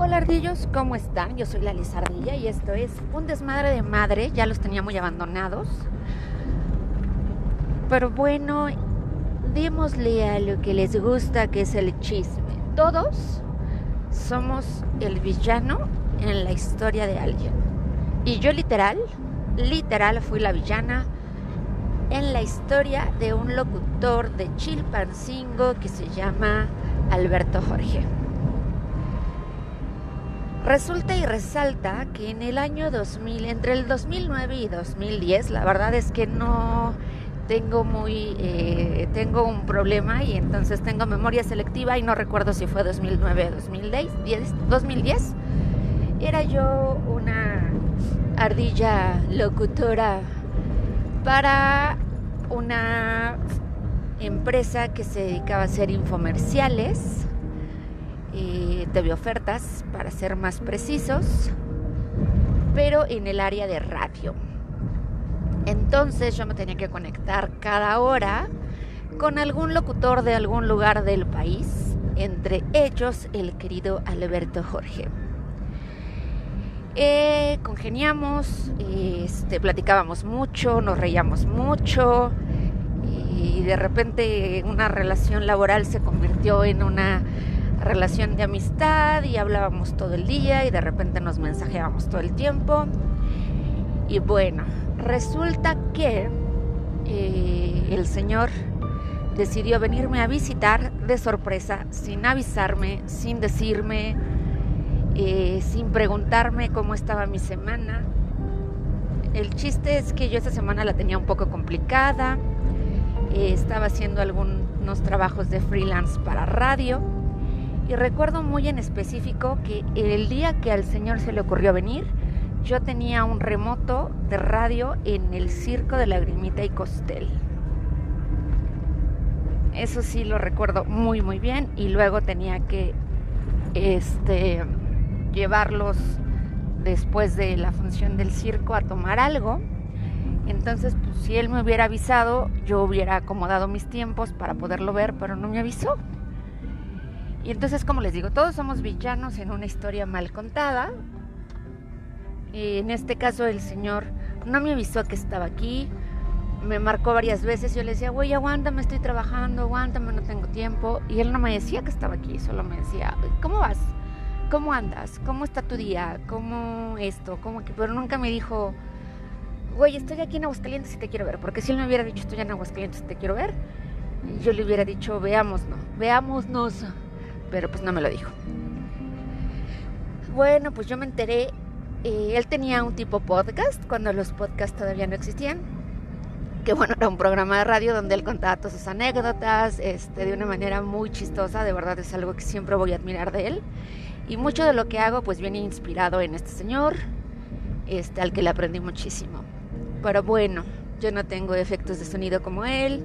Hola ardillos, ¿cómo están? Yo soy la Lizardilla y esto es un desmadre de madre, ya los tenía muy abandonados. Pero bueno, démosle a lo que les gusta, que es el chisme. Todos somos el villano en la historia de alguien. Y yo literal, literal fui la villana en la historia de un locutor de Chilpancingo que se llama Alberto Jorge. Resulta y resalta que en el año 2000, entre el 2009 y 2010, la verdad es que no tengo muy, eh, tengo un problema y entonces tengo memoria selectiva y no recuerdo si fue 2009 o 2010, 2010. Era yo una ardilla locutora para una empresa que se dedicaba a hacer infomerciales eh, TV ofertas, para ser más precisos, pero en el área de radio. Entonces yo me tenía que conectar cada hora con algún locutor de algún lugar del país, entre ellos el querido Alberto Jorge. Eh, congeniamos, este, platicábamos mucho, nos reíamos mucho y de repente una relación laboral se convirtió en una relación de amistad y hablábamos todo el día y de repente nos mensajeábamos todo el tiempo. Y bueno, resulta que eh, el Señor decidió venirme a visitar de sorpresa, sin avisarme, sin decirme, eh, sin preguntarme cómo estaba mi semana. El chiste es que yo esta semana la tenía un poco complicada. Eh, estaba haciendo algunos trabajos de freelance para radio y recuerdo muy en específico que el día que al Señor se le ocurrió venir, yo tenía un remoto de radio en el circo de Lagrimita y Costel. Eso sí lo recuerdo muy muy bien y luego tenía que este llevarlos después de la función del circo a tomar algo. Entonces, pues, si él me hubiera avisado, yo hubiera acomodado mis tiempos para poderlo ver, pero no me avisó. Y entonces, como les digo, todos somos villanos en una historia mal contada. Y en este caso, el señor no me avisó que estaba aquí. Me marcó varias veces. Yo le decía, güey, aguántame, estoy trabajando, aguántame, no tengo tiempo. Y él no me decía que estaba aquí, solo me decía, ¿cómo vas? ¿Cómo andas? ¿Cómo está tu día? ¿Cómo esto? ¿Cómo que? Pero nunca me dijo, güey, estoy aquí en Aguascalientes y te quiero ver. Porque si él me hubiera dicho, estoy en Aguascalientes y te quiero ver, yo le hubiera dicho, veámonos, veámonos pero pues no me lo dijo. Bueno, pues yo me enteré, eh, él tenía un tipo podcast cuando los podcasts todavía no existían, que bueno, era un programa de radio donde él contaba todas sus anécdotas, este, de una manera muy chistosa, de verdad es algo que siempre voy a admirar de él. Y mucho de lo que hago pues viene inspirado en este señor, este, al que le aprendí muchísimo. Pero bueno, yo no tengo efectos de sonido como él,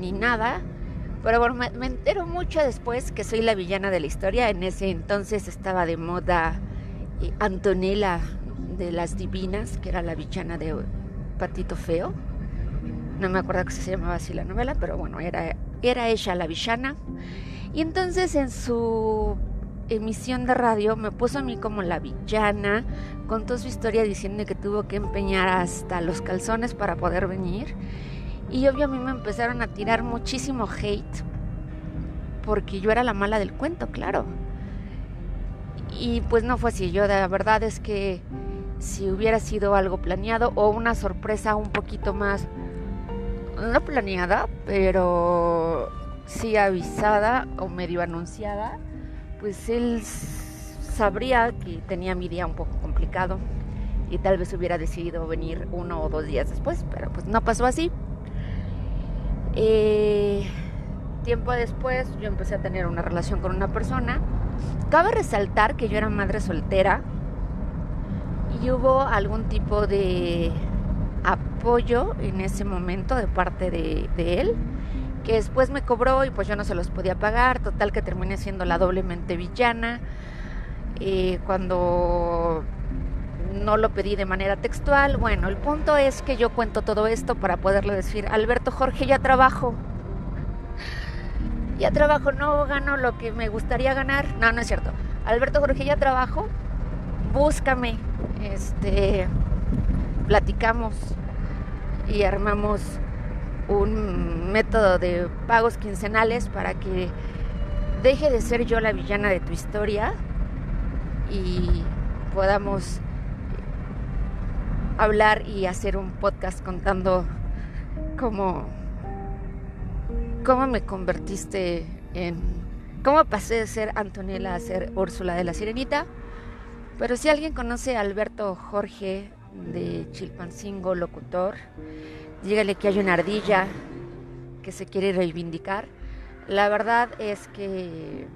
ni nada, pero bueno, me, entero mucho después que soy la villana de la historia. En ese entonces estaba de moda eh, Antonella de las Divinas, que era la villana de Patito Feo. No me acuerdo que se llamaba así la novela, pero bueno, era, era ella la villana. Y entonces en su emisión de radio me puso a mí como la villana, contó su historia diciendo que tuvo que empeñar hasta los calzones para poder venir y obvio a mí me empezaron a tirar muchísimo hate porque yo era la mala del cuento, claro. Y pues no fue así, yo la verdad es que si hubiera sido algo planeado o una sorpresa un poquito más, no planeada, pero sí avisada o medio anunciada, pues él sabría que tenía mi día un poco complicado y tal vez hubiera decidido venir uno o dos días después, pero pues no pasó así. Eh, tiempo después yo empecé a tener una relación con una persona. Cabe resaltar que yo era madre soltera y hubo algún tipo de apoyo en ese momento de parte de, él que después me cobró y pues yo no se los podía pagar, total que terminé siendo la doblemente villana. Eh, cuando no lo pedí de manera textual. Bueno, el punto es que yo cuento todo esto para poderle decir, Alberto Jorge, ya trabajo. Ya trabajo, no gano lo que me gustaría ganar. No, no es cierto. Alberto Jorge, ya trabajo, búscame, este, platicamos y armamos un método de pagos quincenales para que deje de ser yo la villana de tu historia y podamos hablar y hacer un podcast contando cómo, cómo me convertiste en... cómo pasé de ser Antonella a ser Úrsula de la Sirenita. Pero si alguien conoce a Alberto Jorge de Chilpancingo, locutor, dígale que hay una ardilla que se quiere reivindicar. La verdad es que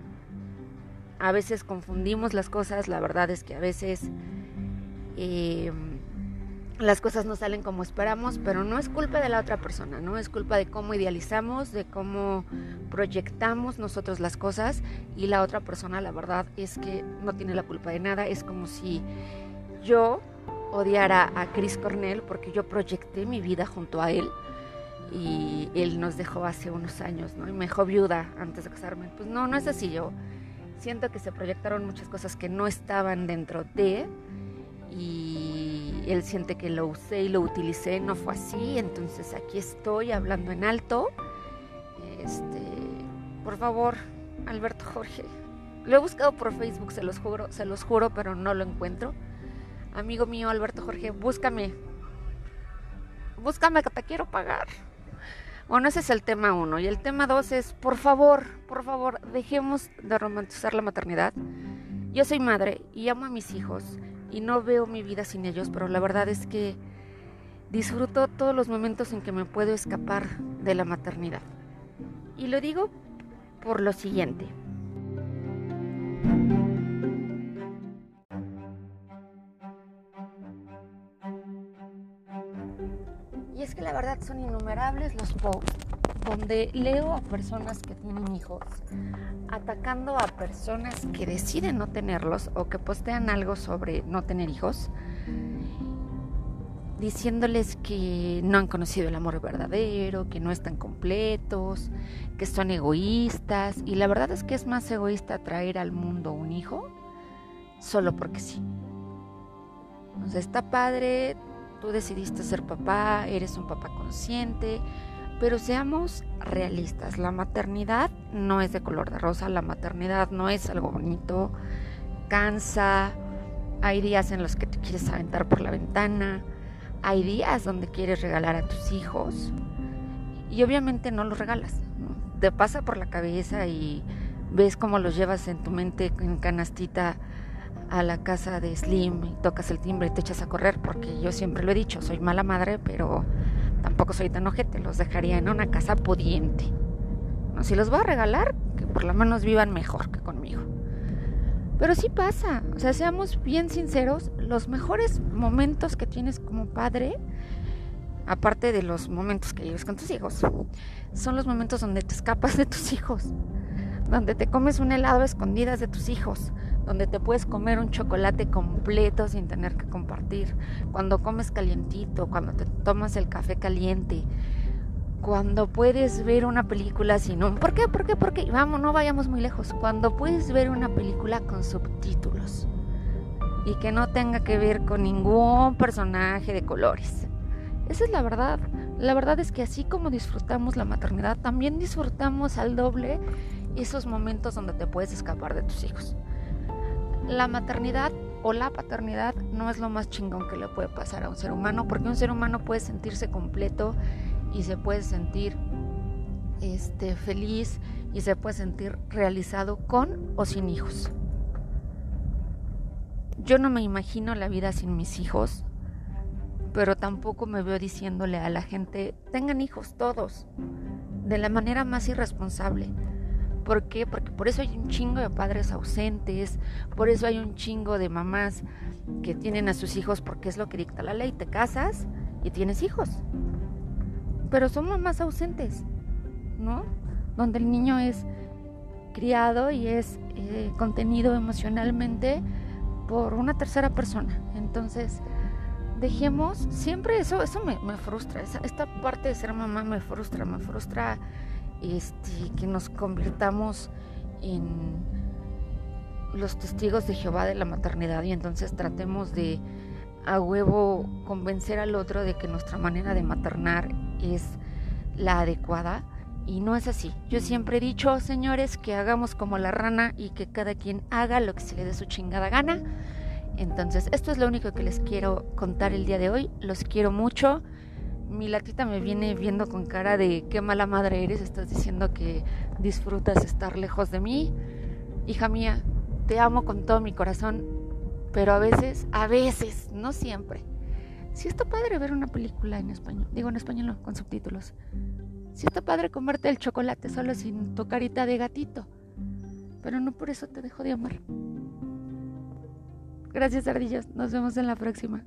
a veces confundimos las cosas, la verdad es que a veces... Eh, las cosas no salen como esperamos, pero no es culpa de la otra persona, no es culpa de cómo idealizamos, de cómo proyectamos nosotros las cosas y la otra persona la verdad es que no tiene la culpa de nada, es como si yo odiara a Chris Cornell porque yo proyecté mi vida junto a él y él nos dejó hace unos años, ¿no? Y me dejó viuda antes de casarme. Pues no, no es así, yo siento que se proyectaron muchas cosas que no estaban dentro de él siente que lo usé y lo utilicé, no fue así, entonces aquí estoy hablando en alto. Este, por favor, Alberto Jorge. Lo he buscado por Facebook, se los juro, se los juro, pero no lo encuentro. Amigo mío, Alberto Jorge, búscame. Búscame que te quiero pagar. Bueno, ese es el tema uno. Y el tema dos es, por favor, por favor, dejemos de romantizar la maternidad. Yo soy madre y amo a mis hijos y no veo mi vida sin ellos, pero la verdad es que disfruto todos los momentos en que me puedo escapar de la maternidad. Y lo digo por lo siguiente. Y es que la verdad son innumerables los posts donde leo a personas que tienen hijos atacando a personas que deciden no tenerlos o que postean algo sobre no tener hijos, diciéndoles que no han conocido el amor verdadero, que no están completos, que son egoístas. Y la verdad es que es más egoísta traer al mundo un hijo solo porque sí. Sea, está padre, tú decidiste ser papá, eres un papá consciente, pero seamos realistas, la maternidad no es de color de rosa, la maternidad no es algo bonito, cansa, hay días en los que te quieres aventar por la ventana, hay días donde quieres regalar a tus hijos y obviamente no los regalas, te pasa por la cabeza y ves cómo los llevas en tu mente en canastita a la casa de Slim y tocas el timbre y te echas a correr, porque yo siempre lo he dicho, soy mala madre, pero tampoco soy tan ojete, los dejaría en una casa pudiente. No, si los voy a regalar, que por lo menos vivan mejor que conmigo. Pero sí pasa, o sea, seamos bien sinceros, los mejores momentos que tienes como padre, aparte de los momentos que vives con tus hijos, son los momentos donde te escapas de tus hijos, donde te comes un helado a escondidas de tus hijos, donde te puedes comer un chocolate completo sin tener que compartir, cuando comes calientito, cuando te tomas el café caliente, cuando puedes ver una película sin un... ¿Por qué? ¿Por qué? ¿Por qué? Vamos, no vayamos muy lejos. Cuando puedes ver una película con subtítulos y que no tenga que ver con ningún personaje de colores. Esa es la verdad. La verdad es que así como disfrutamos la maternidad, también disfrutamos al doble esos momentos donde te puedes escapar de tus hijos la maternidad o la paternidad no es lo más chingón que le puede pasar a un ser humano, porque un ser humano puede sentirse completo y se puede sentir este, feliz y se puede sentir realizado con o sin hijos. Yo no me imagino la vida sin mis hijos, pero tampoco me veo diciéndole a la gente, tengan hijos todos, de la manera más irresponsable ¿Por qué? Porque por eso hay un chingo de padres ausentes, por eso hay un chingo de mamás que tienen a sus hijos porque es lo que dicta la ley. Te casas y tienes hijos. Pero son mamás ausentes, ¿no? Donde el niño es criado y es eh, contenido emocionalmente por una tercera persona. Entonces, dejemos, siempre eso, eso me, me frustra, esta parte de ser mamá me frustra, me frustra este, que nos convirtamos en, los testigos de Jehová de la maternidad y entonces tratemos de a huevo convencer al otro de que nuestra manera de maternar es la adecuada y no es así. Yo siempre he dicho, señores, que hagamos como la rana y que cada quien haga lo que se le dé su chingada gana. Entonces, esto es lo único que les quiero contar el día de hoy. Los quiero mucho. Mi latita me viene viendo con cara de qué mala madre eres. Estás diciendo que disfrutas estar lejos de mí. Hija mía, te amo con todo mi corazón. Pero a veces, a veces, no siempre. Si está padre ver una película en español. Digo en español no, con subtítulos. Si está padre comerte el chocolate solo sin tu carita de gatito. Pero no por eso te dejo de amar. Gracias, ardillas. Nos vemos en la próxima.